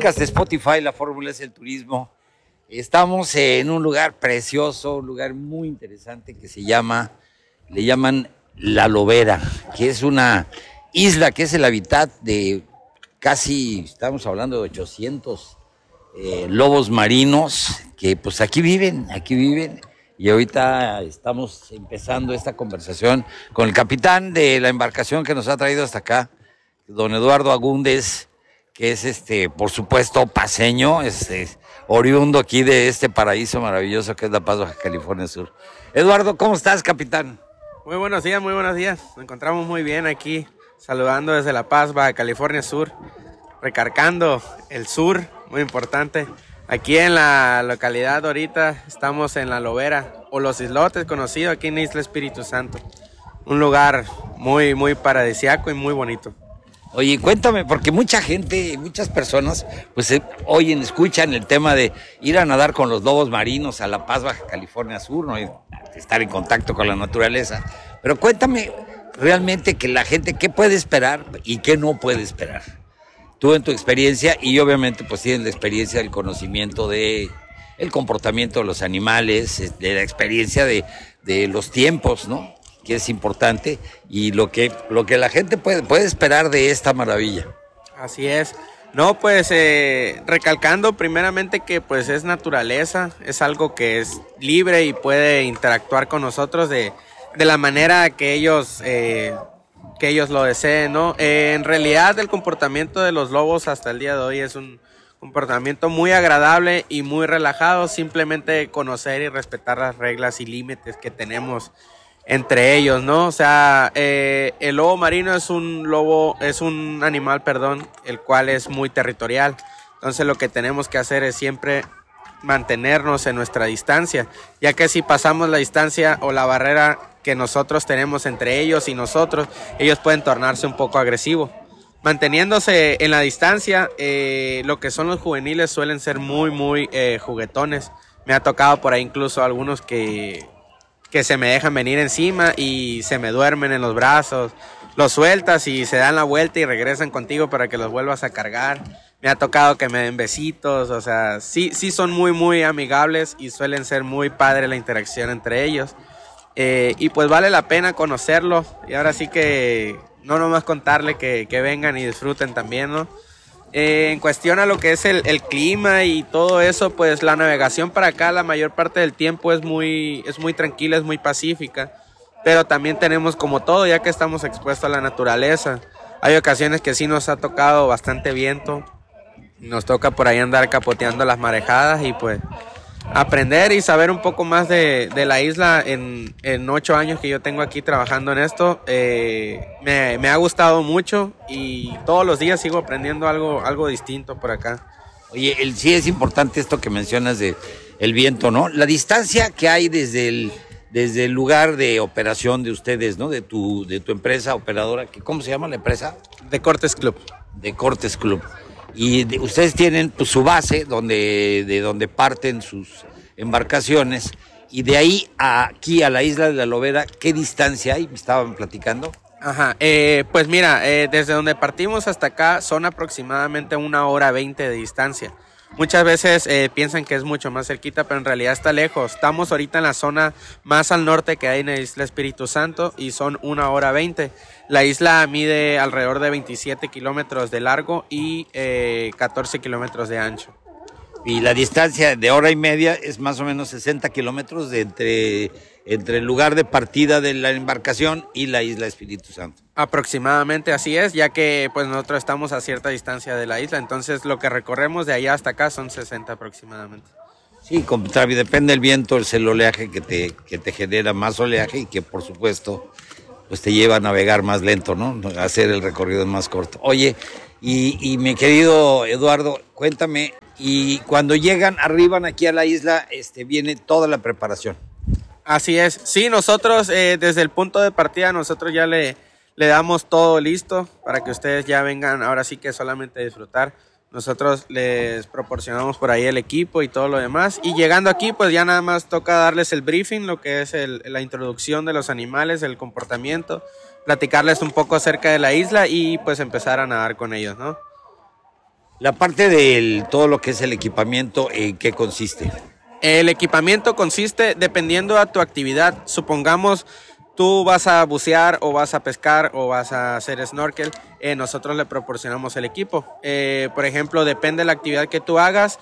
De Spotify, la fórmula es el turismo. Estamos en un lugar precioso, un lugar muy interesante que se llama, le llaman La Lobera, que es una isla que es el hábitat de casi, estamos hablando de 800 eh, lobos marinos, que pues aquí viven, aquí viven. Y ahorita estamos empezando esta conversación con el capitán de la embarcación que nos ha traído hasta acá, don Eduardo Agúndez que es este, por supuesto, paseño, es, oriundo aquí de este paraíso maravilloso que es La Paz, Baja California Sur. Eduardo, ¿cómo estás, capitán? Muy buenos días, muy buenos días. Nos encontramos muy bien aquí, saludando desde La Paz, Baja California Sur, recargando el sur, muy importante. Aquí en la localidad ahorita estamos en La Lobera, o Los Islotes, conocido aquí en Isla Espíritu Santo. Un lugar muy, muy paradisiaco y muy bonito. Oye, cuéntame, porque mucha gente, muchas personas, pues eh, oyen, escuchan el tema de ir a nadar con los lobos marinos a La Paz, Baja California Sur, ¿no? estar en contacto con la naturaleza. Pero cuéntame realmente que la gente, ¿qué puede esperar y qué no puede esperar? Tú en tu experiencia, y obviamente pues tienes la experiencia del conocimiento de el comportamiento de los animales, de la experiencia de, de los tiempos, ¿no? Que es importante y lo que, lo que la gente puede, puede esperar de esta maravilla. Así es. No, pues eh, recalcando primeramente que pues es naturaleza, es algo que es libre y puede interactuar con nosotros de, de la manera que ellos, eh, que ellos lo deseen, ¿no? Eh, en realidad el comportamiento de los lobos hasta el día de hoy es un comportamiento muy agradable y muy relajado, simplemente conocer y respetar las reglas y límites que tenemos entre ellos, ¿no? O sea, eh, el lobo marino es un lobo, es un animal, perdón, el cual es muy territorial. Entonces lo que tenemos que hacer es siempre mantenernos en nuestra distancia, ya que si pasamos la distancia o la barrera que nosotros tenemos entre ellos y nosotros, ellos pueden tornarse un poco agresivos. Manteniéndose en la distancia, eh, lo que son los juveniles suelen ser muy, muy eh, juguetones. Me ha tocado por ahí incluso algunos que que se me dejan venir encima y se me duermen en los brazos. Los sueltas y se dan la vuelta y regresan contigo para que los vuelvas a cargar. Me ha tocado que me den besitos, o sea, sí, sí son muy, muy amigables y suelen ser muy padre la interacción entre ellos. Eh, y pues vale la pena conocerlo y ahora sí que no nomás contarle que, que vengan y disfruten también, ¿no? En cuestión a lo que es el, clima y todo eso, pues la navegación para acá la mayor parte del tiempo es muy, es muy tranquila, es muy pacífica. Pero también tenemos como todo, ya que estamos expuestos a la naturaleza. Hay ocasiones que sí nos ha tocado bastante viento. Nos toca por ahí andar capoteando las marejadas y pues aprender y saber un poco más de, la isla en, ocho años que yo tengo aquí trabajando en esto. Eh, me, ha gustado mucho y todos los días sigo aprendiendo algo, algo distinto por acá. Oye, el, sí es importante esto que mencionas de el viento, ¿no? La distancia que hay desde el, desde el lugar de operación de ustedes, ¿no? De tu, de tu empresa operadora, que, ¿cómo se llama la empresa? De Cortes Club. De Cortes Club y ustedes tienen pues, su base donde, de donde parten sus embarcaciones Y de ahí a aquí a la isla de la Lobera, ¿qué distancia hay? Me estaban platicando. Ajá, eh, pues mira, eh, desde donde partimos hasta acá son aproximadamente una hora veinte de distancia. Muchas veces eh, piensan que es mucho más cerquita, pero en realidad está lejos. Estamos ahorita en la zona más al norte que hay en la isla Espíritu Santo y son una hora veinte. La isla mide alrededor de 27 kilómetros de largo y 14 kilómetros de ancho. Y la distancia de hora y media es más o menos 60 kilómetros de entre, entre el lugar de partida de la embarcación y la isla Espíritu Santo. Aproximadamente así es, ya que pues nosotros estamos a cierta distancia de la isla, entonces lo que recorremos de allá hasta acá son 60 aproximadamente. Sí, depende del viento, el oleaje que te, que te genera más oleaje y que por supuesto pues te lleva a navegar más lento, ¿no? hacer el recorrido más corto. Oye, y, y mi querido Eduardo, cuéntame, y cuando llegan, arriban aquí a la isla, este, viene toda la preparación. Así es. Sí, nosotros eh, desde el punto de partida, nosotros ya le, le damos todo listo para que ustedes ya vengan ahora sí que solamente disfrutar. Nosotros les proporcionamos por ahí el equipo y todo lo demás. Y llegando aquí, pues ya nada más toca darles el briefing, lo que es la introducción de los animales, el comportamiento, platicarles un poco acerca de la isla y pues empezar a nadar con ellos, ¿no? La parte de todo lo que es el equipamiento, ¿en qué consiste? El equipamiento consiste dependiendo a tu actividad. Supongamos tú vas a bucear o vas a pescar o vas a hacer snorkel, eh, nosotros le proporcionamos el equipo. Eh, por ejemplo, depende de la actividad que tú hagas,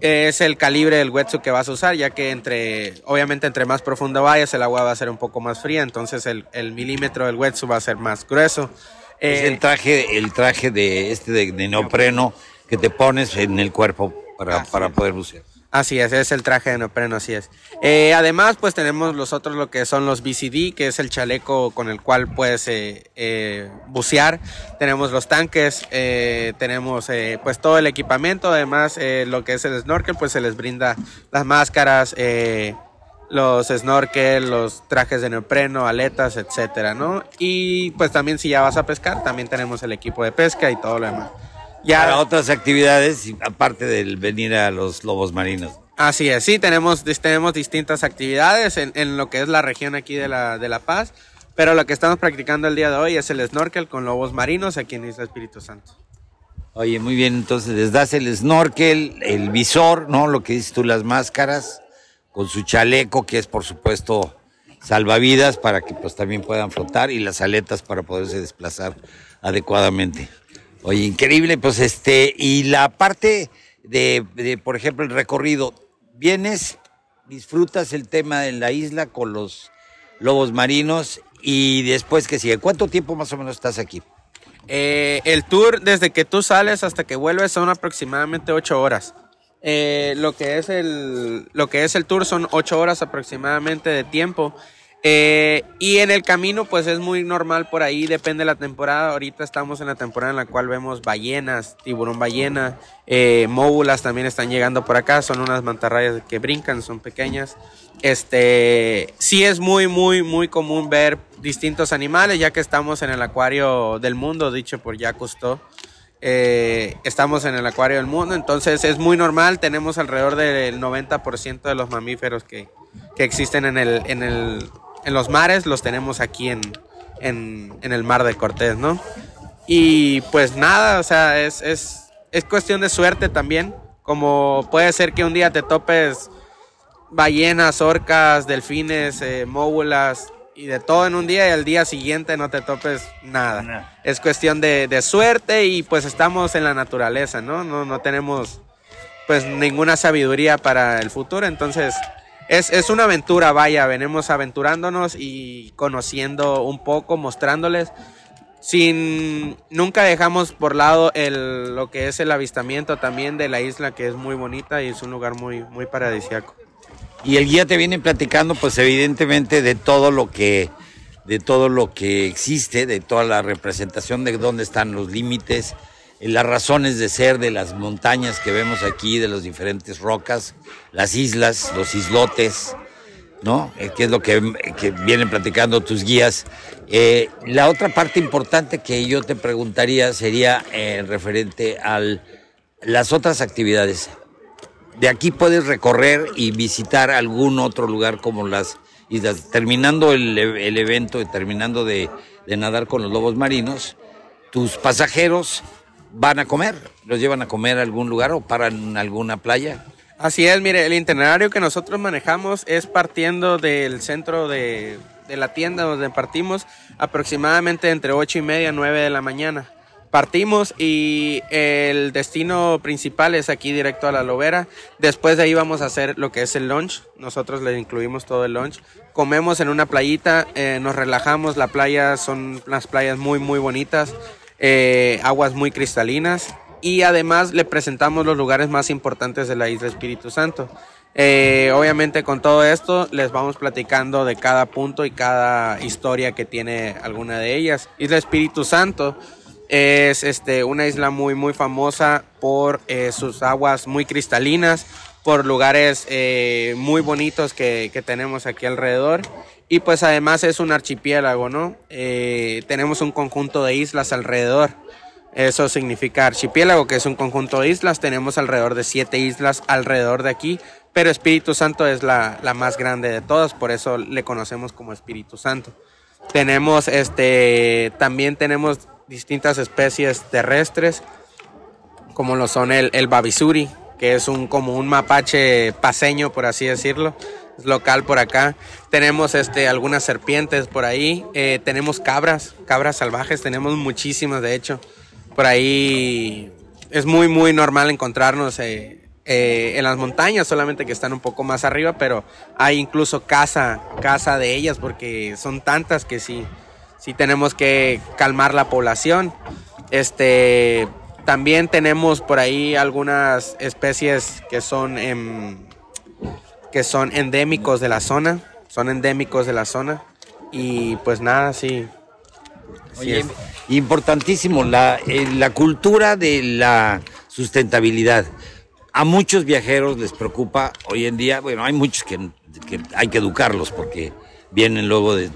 es el calibre del wetsuit que vas a usar, ya que entre, obviamente entre más profundo vayas, el agua va a ser un poco más fría, entonces el, milímetro del wetsuit va a ser más grueso. es el traje, el traje de este de, de neopreno que te pones en el cuerpo para, para poder bucear. Así es, es el traje de neopreno, así es. Eh, además, pues tenemos los otros, lo que son los BCD, que es el chaleco con el cual puedes eh, eh, bucear. Tenemos los tanques, tenemos pues todo el equipamiento. Además, lo que es el snorkel, pues se les brinda las máscaras, los snorkel, los trajes de neopreno, aletas, etcétera, ¿no? Y pues también si ya vas a pescar, también tenemos el equipo de pesca y todo lo demás para otras actividades, aparte del venir a los lobos marinos. Así es, sí, tenemos, tenemos distintas actividades en, lo que es la región aquí de la, de la Paz, pero lo que estamos practicando el día de hoy es el snorkel con lobos marinos aquí en Isla Espíritu Santo. Oye, muy bien, entonces les das el snorkel, el visor, ¿no? Lo que dices tú, las máscaras, con su chaleco, que es por supuesto salvavidas para que pues también puedan flotar y las aletas para poderse desplazar adecuadamente. Oye, increíble, pues este, y la parte de, por ejemplo, el recorrido, vienes, disfrutas el tema de la isla con los lobos marinos y después que sigue. ¿Cuánto tiempo más o menos estás aquí? Eh, el tour, desde que tú sales hasta que vuelves, son aproximadamente ocho horas. Eh, lo, que es el, lo que es el tour son ocho horas aproximadamente de tiempo. Eh, y en el camino, pues es muy normal por ahí, depende de la temporada. Ahorita estamos en la temporada en la cual vemos ballenas, tiburón ballena, eh, móbulas también están llegando por acá. Son unas mantarrayas que brincan, son pequeñas. Este, sí es muy, muy, muy común ver distintos animales, ya que estamos en el acuario del mundo, dicho por Jacques Cousteau. Eh, estamos en el acuario del mundo, entonces es muy normal. Tenemos alrededor del 90% de los mamíferos que, que existen en el, en el en los mares, los tenemos aquí en, en, el mar de Cortés, ¿no? Y pues nada, o sea, es, es, es cuestión de suerte también. Como puede ser que un día te topes ballenas, orcas, delfines, eh, móbulas y de todo en un día y al día siguiente no te topes nada. Es cuestión de, de, suerte y pues estamos en la naturaleza, ¿no? ¿no? No tenemos pues ninguna sabiduría para el futuro, entonces es, una aventura, vaya, venimos aventurándonos y conociendo un poco, mostrándoles. Sin, nunca dejamos por lado el, lo que es el avistamiento también de la isla, que es muy bonita y es un lugar muy, muy paradisiaco. Y el guía te viene platicando, pues evidentemente, de todo lo que, de todo lo que existe, de toda la representación de dónde están los límites, las razones de ser de las montañas que vemos aquí, de las diferentes rocas, las islas, los islotes, ¿no? Eh, que es lo que, vienen platicando tus guías. Eh, la otra parte importante que yo te preguntaría sería eh, referente a las otras actividades. de aquí puedes recorrer y visitar algún otro lugar como las islas. Terminando el, el evento terminando de, de nadar con los lobos marinos, tus pasajeros van a comer, los llevan a comer a algún lugar o paran en alguna playa. Así es, mire, el itinerario que nosotros manejamos es partiendo del centro de, de la tienda donde partimos aproximadamente entre 8 y media, 9 de la mañana. Partimos y el destino principal es aquí directo a la Lobera. Después de ahí vamos a hacer lo que es el lunch. Nosotros le incluimos todo el lunch. Comemos en una playita, eh, nos relajamos. La playa son unas playas muy, muy bonitas. Eh, aguas muy cristalinas. Y además le presentamos los lugares más importantes de la isla Espíritu Santo. Eh, obviamente con todo esto les vamos platicando de cada punto y cada historia que tiene alguna de ellas. Isla Espíritu Santo es este, una isla muy muy famosa por eh, sus aguas muy cristalinas, por lugares eh, muy bonitos que, que, tenemos aquí alrededor y pues además es un archipiélago, ¿no? tenemos un conjunto de islas alrededor. Eso significa archipiélago, que es un conjunto de islas. Tenemos alrededor de siete islas alrededor de aquí, pero Espíritu Santo es la, más grande de todas, por eso le conocemos como Espíritu Santo. Tenemos este, también tenemos distintas especies terrestres, como lo son el, el babisuri, que es un, como un mapache paseño, por así decirlo, local por acá. Tenemos este, algunas serpientes por ahí, eh, tenemos cabras, cabras salvajes, tenemos muchísimas de hecho. Por ahí es muy, muy normal encontrarnos eh, eh, en las montañas, solamente que están un poco más arriba, pero hay incluso casa, casa de ellas, porque son tantas que sí, sí tenemos que calmar la población. Este, también tenemos por ahí algunas especies que son, que son endémicos de la zona, son endémicos de la zona, y pues nada, sí. Oye, importantísimo, la, eh, la cultura de la sustentabilidad a muchos viajeros les preocupa hoy en día, bueno, hay muchos que, hay que educarlos porque vienen luego de,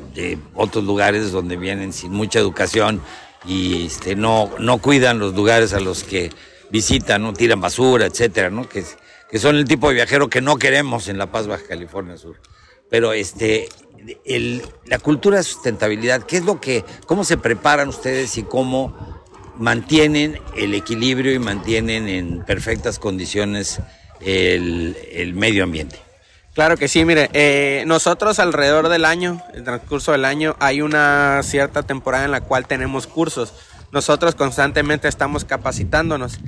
otros lugares donde vienen sin mucha educación y este, no, no cuidan los lugares a los que visitan, no tiran basura, etcétera, ¿no? Que, que son el tipo de viajero que no queremos en La Paz, Baja California Sur. Pero este, el, la cultura de sustentabilidad, ¿qué es lo que, cómo se preparan ustedes y cómo mantienen el equilibrio y mantienen en perfectas condiciones el, medio ambiente. Claro que sí, mire, eh, nosotros alrededor del año, el transcurso del año, hay una cierta temporada en la cual tenemos cursos nosotros constantemente estamos capacitándonos.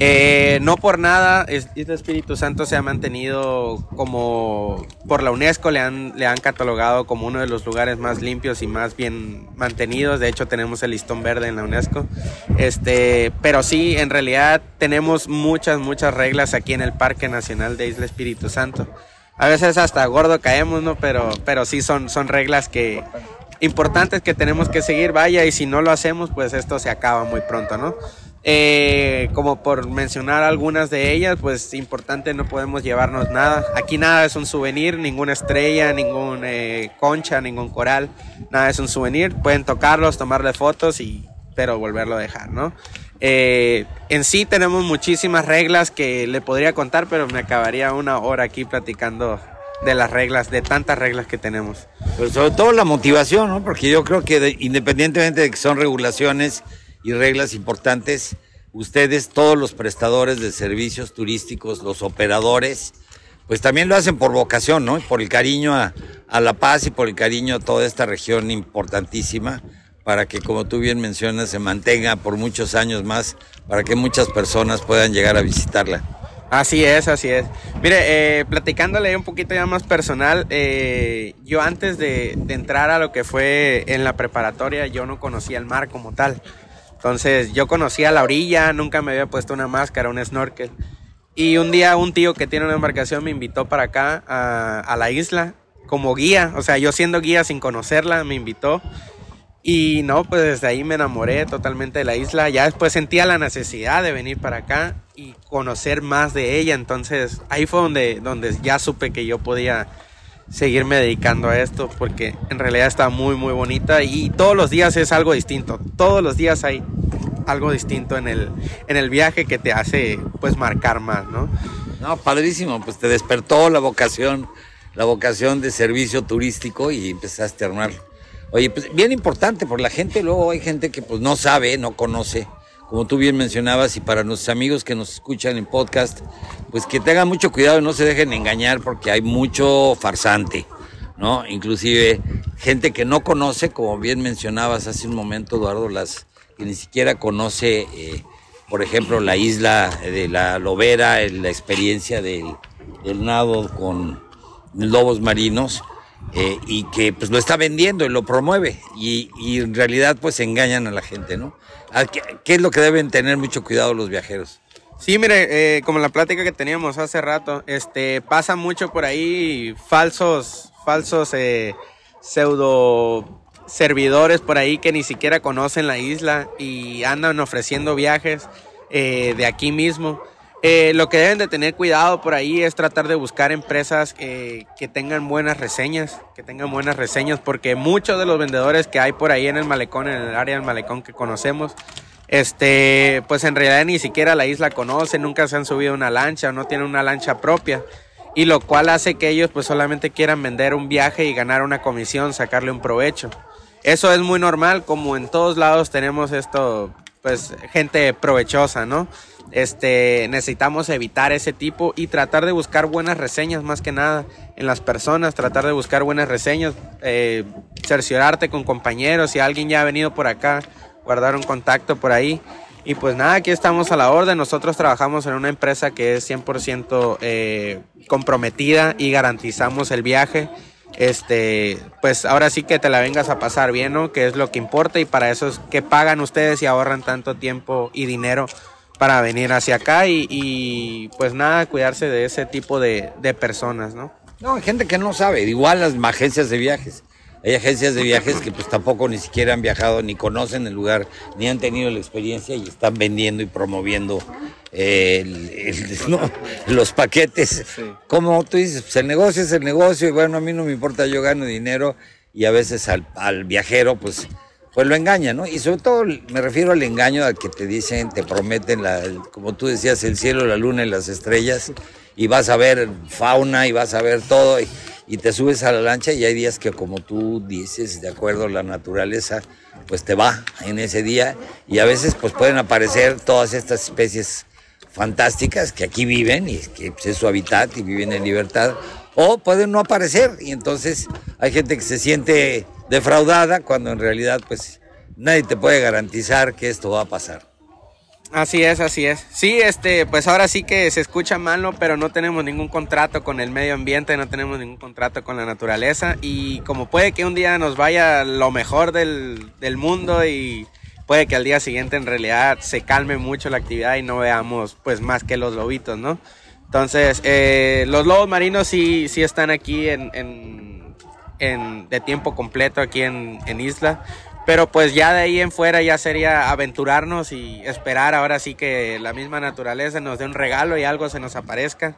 Eh, no por nada, este Espíritu Santo se ha mantenido como por la UNESCO, le han, le han catalogado como uno de los lugares más limpios y más bien mantenidos. De hecho, tenemos el listón verde en la UNESCO. Este, pero sí, en realidad tenemos muchas, muchas reglas aquí en el Parque Nacional de Isla Espíritu Santo. A veces hasta gordo caemos, ¿no? Pero, pero sí son, son reglas que, importantes que tenemos que seguir, vaya, y si no lo hacemos, pues esto se acaba muy pronto, ¿no? Eh, como por mencionar algunas de ellas, pues importante, no podemos llevarnos nada. Aquí nada es un souvenir, ninguna estrella, ningún eh, concha, ningún coral, nada es un souvenir. Pueden tocarlos, tomarle fotos y pero volverlo a dejar, ¿no? Eh, en sí tenemos muchísimas reglas que le podría contar, pero me acabaría una hora aquí platicando de las reglas, de tantas reglas que tenemos. Pero sobre todo la motivación, ¿no? Porque yo creo que independientemente de que son regulaciones y reglas importantes, ustedes, todos los prestadores de servicios turísticos, los operadores, pues también lo hacen por vocación, ¿no? Por el cariño a, a La Paz y por el cariño a toda esta región importantísima para que, como tú bien mencionas, se mantenga por muchos años más, para que muchas personas puedan llegar a visitarla. Así es, así es. Mire, eh, platicándole un poquito ya más personal, eh, yo antes de, entrar a lo que fue en la preparatoria, yo no conocía el mar como tal. Entonces yo conocía la orilla, nunca me había puesto una máscara, un snorkel. Y un día un tío que tiene una embarcación me invitó para acá, a, a la isla, como guía. O sea, yo siendo guía sin conocerla, me invitó. Y no, pues desde ahí me enamoré totalmente de la isla. Ya después sentía la necesidad de venir para acá y conocer más de ella. Entonces ahí fue donde, donde ya supe que yo podía seguirme dedicando a esto porque en realidad está muy muy bonita y todos los días es algo distinto. Todos los días hay algo distinto en el, en el viaje que te hace pues marcar más, ¿no? No, padrísimo, pues te despertó la vocación, la vocación de servicio turístico y empezaste a armar. Oye, pues bien importante, por la gente, luego hay gente que pues no sabe, no conoce, como tú bien mencionabas, y para nuestros amigos que nos escuchan en podcast, pues que tengan mucho cuidado y no se dejen engañar porque hay mucho farsante, ¿no? Inclusive gente que no conoce, como bien mencionabas hace un momento, Eduardo, las que ni siquiera conoce, eh, por ejemplo, la isla de la Lobera, la experiencia del nado con lobos marinos eh, y que pues lo está vendiendo y lo promueve y, en realidad pues engañan a la gente, ¿no? ¿Qué, ¿Qué, es lo que deben tener mucho cuidado los viajeros? Sí, mire, eh, como la plática que teníamos hace rato, este, pasa mucho por ahí falsos, falsos eh, pseudo servidores por ahí que ni siquiera conocen la isla y andan ofreciendo viajes eh, de aquí mismo. Eh, lo que deben de tener cuidado por ahí es tratar de buscar empresas eh, que tengan buenas reseñas, que tengan buenas reseñas, porque muchos de los vendedores que hay por ahí en el malecón, en el área del malecón que conocemos, este, pues en realidad ni siquiera la isla conocen, nunca se han subido una lancha no tienen una lancha propia, y lo cual hace que ellos pues solamente quieran vender un viaje y ganar una comisión, sacarle un provecho. Eso es muy normal, como en todos lados tenemos esto, pues gente provechosa, ¿no? Este, necesitamos evitar ese tipo y tratar de buscar buenas reseñas más que nada en las personas, tratar de buscar buenas reseñas, eh, cerciorarte con compañeros, si alguien ya ha venido por acá, guardar un contacto por ahí. Y pues nada, aquí estamos a la orden. Nosotros trabajamos en una empresa que es 100% eh, comprometida y garantizamos el viaje. Este, pues ahora sí que te la vengas a pasar bien, ¿no? Que es lo que importa y para eso es que pagan ustedes y ahorran tanto tiempo y dinero para venir hacia acá y, y pues nada, cuidarse de ese tipo de, de, personas, ¿no? No, hay gente que no sabe, igual las agencias de viajes. Hay agencias de viajes que pues tampoco ni siquiera han viajado, ni conocen el lugar, ni han tenido la experiencia y están vendiendo y promoviendo eh, el, el, no, los paquetes. Sí. Como tú dices, pues el negocio es el negocio y bueno, a mí no me importa, yo gano dinero y a veces al, al viajero pues pues lo engaña, ¿no? Y sobre todo me refiero al engaño al que te dicen, te prometen, la, como tú decías, el cielo, la luna y las estrellas, y vas a ver fauna y vas a ver todo, y, te subes a la lancha y hay días que como tú dices, de acuerdo a la naturaleza, pues te va en ese día, y a veces pues pueden aparecer todas estas especies fantásticas que aquí viven y que pues, es su hábitat y viven en libertad, o pueden no aparecer, y entonces hay gente que se siente defraudada cuando en realidad pues nadie te puede garantizar que esto va a pasar. Así es, así es. Sí, este, pues ahora sí que se escucha malo, pero no tenemos ningún contrato con el medio ambiente, no tenemos ningún contrato con la naturaleza y como puede que un día nos vaya lo mejor del, del mundo y puede que al día siguiente en realidad se calme mucho la actividad y no veamos pues más que los lobitos, ¿no? Entonces, eh, los lobos marinos sí, sí están aquí en, en, en, de tiempo completo aquí en, en Isla. Pero pues ya de ahí en fuera ya sería aventurarnos y esperar ahora sí que la misma naturaleza nos dé un regalo y algo se nos aparezca.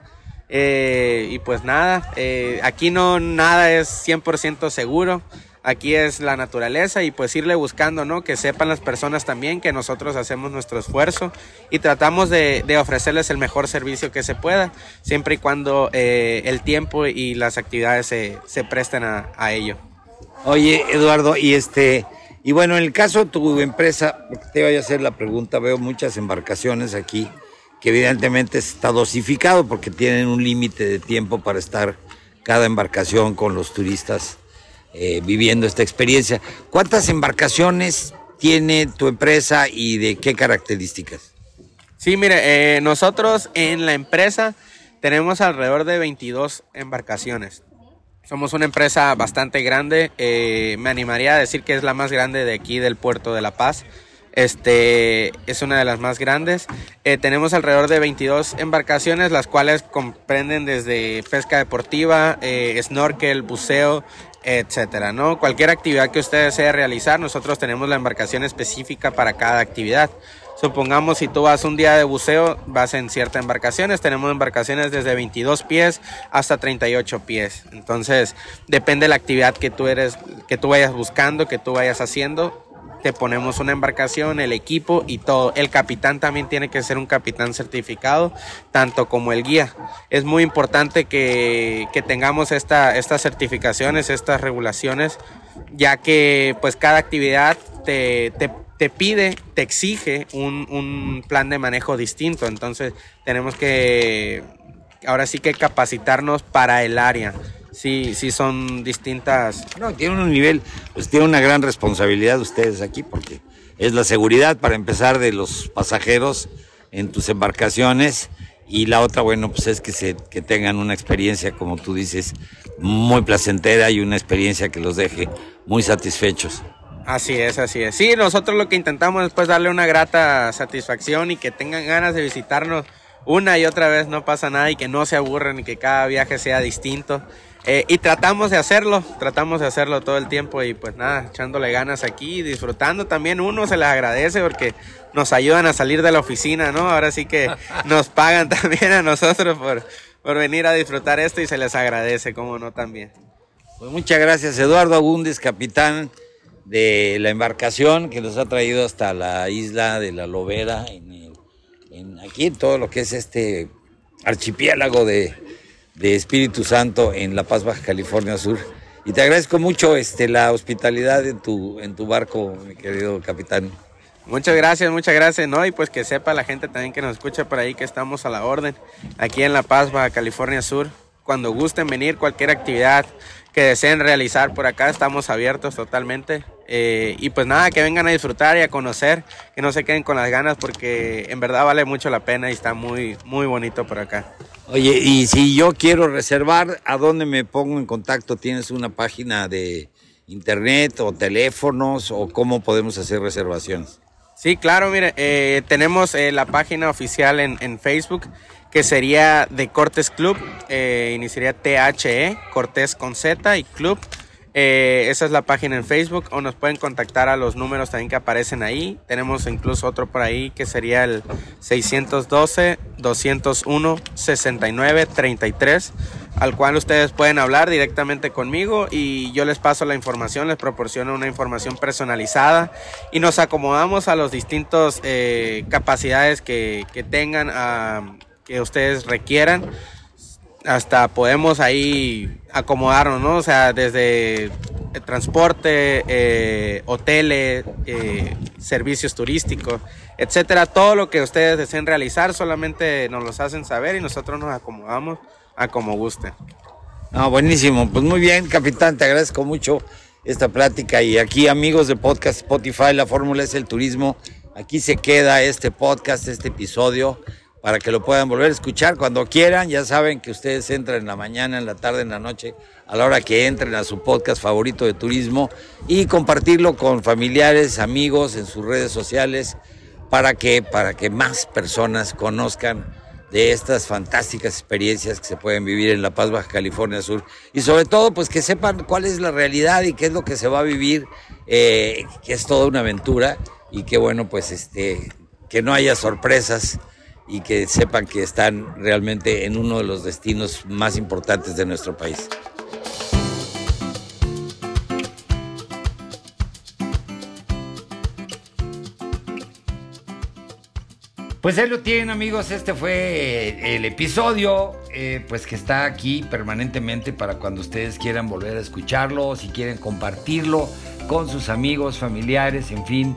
Eh, y pues nada, eh, aquí no nada es 100% seguro. Aquí es la naturaleza y pues irle buscando, ¿no? Que sepan las personas también que nosotros hacemos nuestro esfuerzo y tratamos de, ofrecerles el mejor servicio que se pueda, siempre y cuando eh, el tiempo y las actividades se, se presten a, a ello. Oye, Eduardo, y este, y bueno, en el caso de tu empresa, te voy a hacer la pregunta, veo muchas embarcaciones aquí que evidentemente está dosificado porque tienen un límite de tiempo para estar cada embarcación con los turistas eh, viviendo esta experiencia. ¿Cuántas embarcaciones tiene tu empresa y de qué características? Sí, mire, eh, nosotros en la empresa tenemos alrededor de 22 embarcaciones. Somos una empresa bastante grande, eh, me animaría a decir que es la más grande de aquí del puerto de La Paz. Este es una de las más grandes. Eh, tenemos alrededor de 22 embarcaciones, las cuales comprenden desde pesca deportiva, eh, snorkel, buceo, etcétera, ¿no? Cualquier actividad que usted desee realizar, nosotros tenemos la embarcación específica para cada actividad. Supongamos si tú vas un día de buceo, vas en ciertas embarcaciones. Tenemos embarcaciones desde 22 pies hasta 38 pies. Entonces, depende de la actividad que tú eres, que tú vayas buscando, que tú vayas haciendo. te ponemos una embarcación, el equipo y todo. El capitán también tiene que ser un capitán certificado, tanto como el guía. Es muy importante que, tengamos esta, estas certificaciones, estas regulaciones, ya que pues cada actividad te, pide, te exige un, un plan de manejo distinto. Entonces tenemos que ahora sí que capacitarnos para el área sí, son distintas. No, tienen un nivel, pues tiene una gran responsabilidad ustedes aquí porque es la seguridad para empezar de los pasajeros en tus embarcaciones y la otra, bueno, pues es que, se, que tengan una experiencia, como tú dices, muy placentera y una experiencia que los deje muy satisfechos. Así es, así es. Sí, nosotros lo que intentamos es pues darle una grata satisfacción y que tengan ganas de visitarnos una y otra vez, no pasa nada y que no se aburren y que cada viaje sea distinto. Eh, y tratamos de hacerlo, tratamos de hacerlo todo el tiempo y pues nada, echándole ganas aquí, disfrutando también uno se les agradece porque nos ayudan a salir de la oficina, ¿no? Ahora sí que nos pagan también a nosotros por, por venir a disfrutar esto y se les agradece, como no también. Pues muchas gracias Eduardo Agúndez, capitán de la embarcación que nos ha traído hasta la isla de la Lobera, en, aquí en todo lo que es este archipiélago de, de Espíritu Santo en La Paz, Baja California Sur. Y te agradezco mucho este, la hospitalidad en tu, en tu barco, mi querido capitán. Muchas gracias, muchas gracias, ¿no? Y pues que sepa la gente también que nos escucha por ahí que estamos a la orden, aquí en La Paz, Baja California Sur. Cuando gusten venir, cualquier actividad que deseen realizar por acá, estamos abiertos totalmente. Eh, y pues nada, que vengan a disfrutar y a conocer, que no se queden con las ganas porque en verdad vale mucho la pena y está muy, muy bonito por acá. Oye, y si yo quiero reservar, ¿a dónde me pongo en contacto? ¿Tienes una página de internet o teléfonos o cómo podemos hacer reservaciones? Sí, claro, mire, eh, tenemos eh, la página oficial en, Facebook que sería de Cortés Club, eh, iniciaría THE, Cortés con Z y Club. Eh, esa es la página en Facebook o nos pueden contactar a los números también que aparecen ahí. Tenemos incluso otro por ahí que sería el 612-201-6933 al cual ustedes pueden hablar directamente conmigo y yo les paso la información, les proporciono una información personalizada y nos acomodamos a los distintos eh, capacidades que, que tengan, que ustedes requieran hasta podemos ahí acomodarnos, ¿no? O sea, desde transporte, eh, hoteles, eh, servicios turísticos, etcétera. Todo lo que ustedes deseen realizar solamente nos los hacen saber y nosotros nos acomodamos a como guste. Ah, buenísimo. Pues muy bien, capitán, te agradezco mucho esta plática y aquí amigos de Podcast Spotify, la fórmula es el turismo. Aquí se queda este podcast, este episodio para que lo puedan volver a escuchar cuando quieran. Ya saben que ustedes entran en la mañana, en la tarde, en la noche, a la hora que entren a su podcast favorito de turismo y compartirlo con familiares, amigos en sus redes sociales para que, para que más personas conozcan de estas fantásticas experiencias que se pueden vivir en La Paz, Baja California Sur. Y sobre todo, pues que sepan cuál es la realidad y qué es lo que se va a vivir, eh, que es toda una aventura y que bueno, pues este, que no haya sorpresas y que sepan que están realmente en uno de los destinos más importantes de nuestro país. Pues ahí lo tienen amigos, este fue el episodio, eh, pues que está aquí permanentemente para cuando ustedes quieran volver a escucharlo, si quieren compartirlo con sus amigos, familiares, en fin,